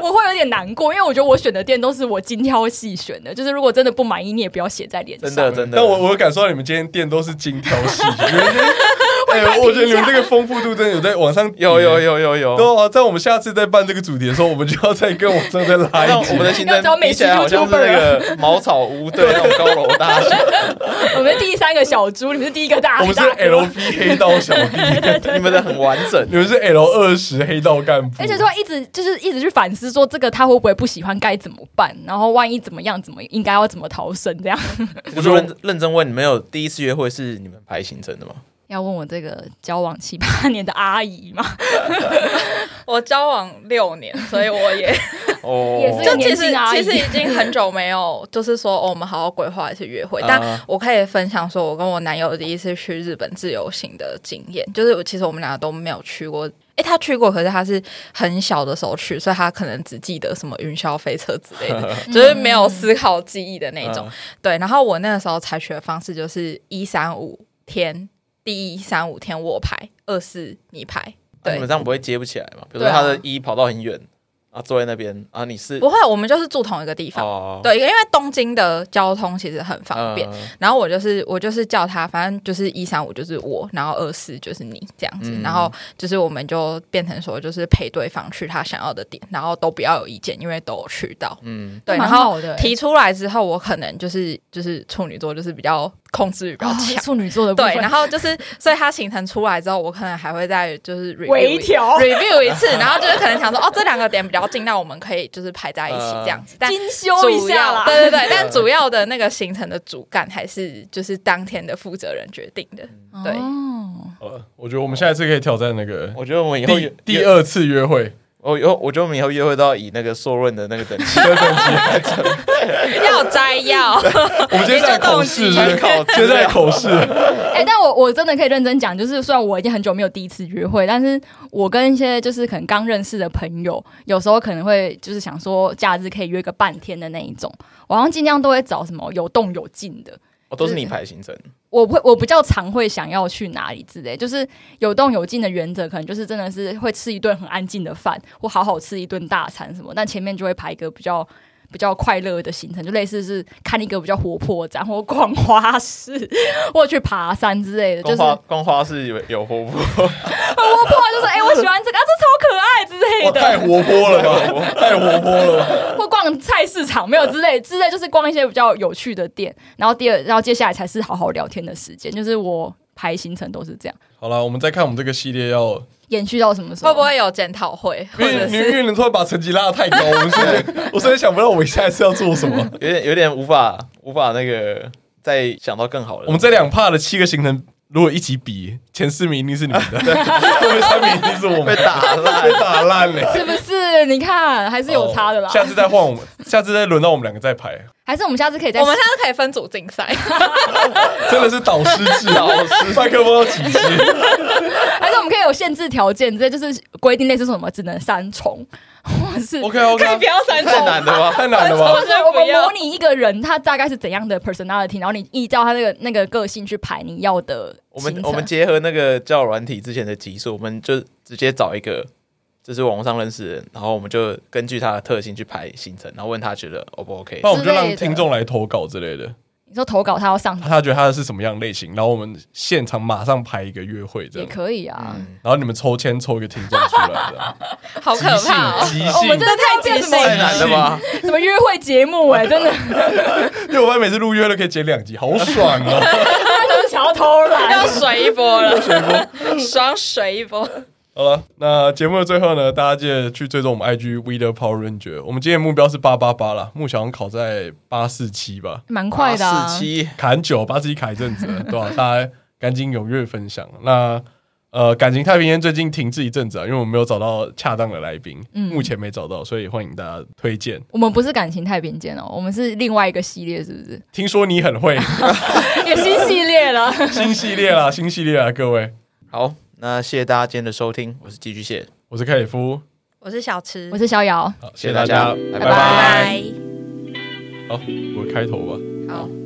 我会有点难过，因为我觉得我选的店都是我精挑细选的，就是如果真的不满意，你也不要写在脸上。真的真的，但我我感受到你们今天店都是精挑细选。哎，我觉得你们这个丰富度真的有在往上，有有有有有。对啊，在我们下次再办这个主题的时候，我们就要再跟往上再拉一级。我们的行程比起来好像是那个茅草屋对那种高楼大厦。我们第三个小猪，你们是第一个大。我们是 LV 黑道小弟，你们的很完整。你们是 L 二十黑道干部，而且说一直就是一直去反思，说这个他会不会不喜欢，该怎么办？然后万一怎么样，怎么应该要怎么逃生？这样。我就认认真问，你们有第一次约会是你们排行程的吗？要问我这个交往七八年的阿姨吗？我交往六年，所以我也哦，也是年轻阿姨。其实已经很久没有，就是说哦，我们好好规划一次约会。但我可以分享说，我跟我男友第一次去日本自由行的经验，就是其实我们两个都没有去过。诶，他去过，可是他是很小的时候去，所以他可能只记得什么云霄飞车之类的，就是没有思考记忆的那种。对，然后我那个时候采取的方式就是一三五天。第一三五天我排，二四你排，对，基本上不会接不起来嘛。比如说他的一跑到很远，啊，坐在那边啊，你是不会，我们就是住同一个地方。哦，对，因为东京的交通其实很方便。嗯然后我就是我就是叫他，反正就是一三五就是我，然后二四就是你这样子。嗯然后就是我们就变成说，就是陪对方去他想要的点，然后都不要有意见，因为都有去到。嗯，对，然后提出来之后，我可能就是就是处女座，就是比较控制欲比较哦强。处女座的部分对，然后就是，所以他行程出来之后，我可能还会再就是 review 微调 review 一次，然后就是可能想说，哦，这两个点比较近，那我们可以就是排在一起这样子。但精修一主下啦。要对对对，但主要的那个行程的主干还是就是当天的负责人决定的。对，哦，好了，我觉得我们下一次可以挑战那个我觉得我们以后第第，二次约会，我以后我觉得我们以后约会都要以那个硕润的那个等级第二等级来整。要摘要，我们今天在口试，是不是参 考资现在口试，哎、但我我真的可以认真讲，就是虽然我已经很久没有第一次约会，但是我跟一些就是可能刚认识的朋友，有时候可能会就是想说假日可以约个半天的那一种，我好像尽量都会找什么有动有静的。哦，都是你排行程，我会我比较常会想要去哪里之类，就是有动有静的原则，可能就是真的是会吃一顿很安静的饭，或好好吃一顿大餐什么，但前面就会排一个比较比较快乐的行程，就类似是看一个比较活泼展，或逛花市，或去爬山之类的，就是逛花光花是有有活泼，很活泼，就是哎、我喜欢这个，啊，这超可爱之类，的。太活泼了吧，太活泼了吧。或逛菜市场没有之类之类，就是逛一些比较有趣的店。然后第二，然后接下来才是好好聊天的时间。就是我排行程都是这样，好了，我们再看我们这个系列要，延续到什么时候？会不会有检讨会，因为你因是为你突然把成绩拉得太高，我们瞬间我现在想不到我们下一次要做什么。有点有点无法无法那个再想到更好的。我们这两趴的七个行程，如果一起比，前四名一定是你们的，后面三名一定是我们被打烂 被打烂了。是不是？你看还是有差的啦。下次再换我们，下次再轮到我们两个再排，还是我们下次可以再我们下次可以分组竞赛？真的是导师制，导师麦克风要几支？还是我们可以有限制条件，这就是规定类似什么只能三重，或是 OK OK，可以不要三重太难了吧？太难了吧？或是我们模拟一个人他大概是怎样的 personality，然后你依照他那个那个个性去排你要的我们我们结合那个交友软体之前的集数，我们就直接找一个就是网络上认识的人，然后我们就根据他的特性去排行程，然后问他觉得 O 不 OK？那我们就让听众来投稿之类的，你说投稿他要上他觉得他是什么样类型，然后我们现场马上排一个约会这样也，可以啊。嗯，然后你们抽签抽一个听众出来的，好可怕哦！即兴即兴我们真。的太变什么太难了吧？什么约会节目哎、真的，因为我们每次录约都可以剪两集，好爽哦！他就是想要偷要。水一波了，水一波，爽水一波。好了，那节目的最后呢，大家记得去追踪我们 IG We The Power Ranger。我们今天目标是八八八啦，目前好像考在八四七吧，蛮快的、啊，四七砍九八四七砍一阵子了，对吧、大家赶紧踊跃分享。那呃，感情太平间最近停滞一阵子啊，因为我们没有找到恰当的来宾，嗯目前没找到，所以欢迎大家推荐。我们不是感情太平间哦，我们是另外一个系列，是不是？听说你很会，也新系列了。新系列啦，新系列啦，各位，好，那谢谢大家今天的收听，我是寄居蟹，我是凯里夫，我是小池，我是逍遥，好，谢谢大家，拜拜。好，我开头吧。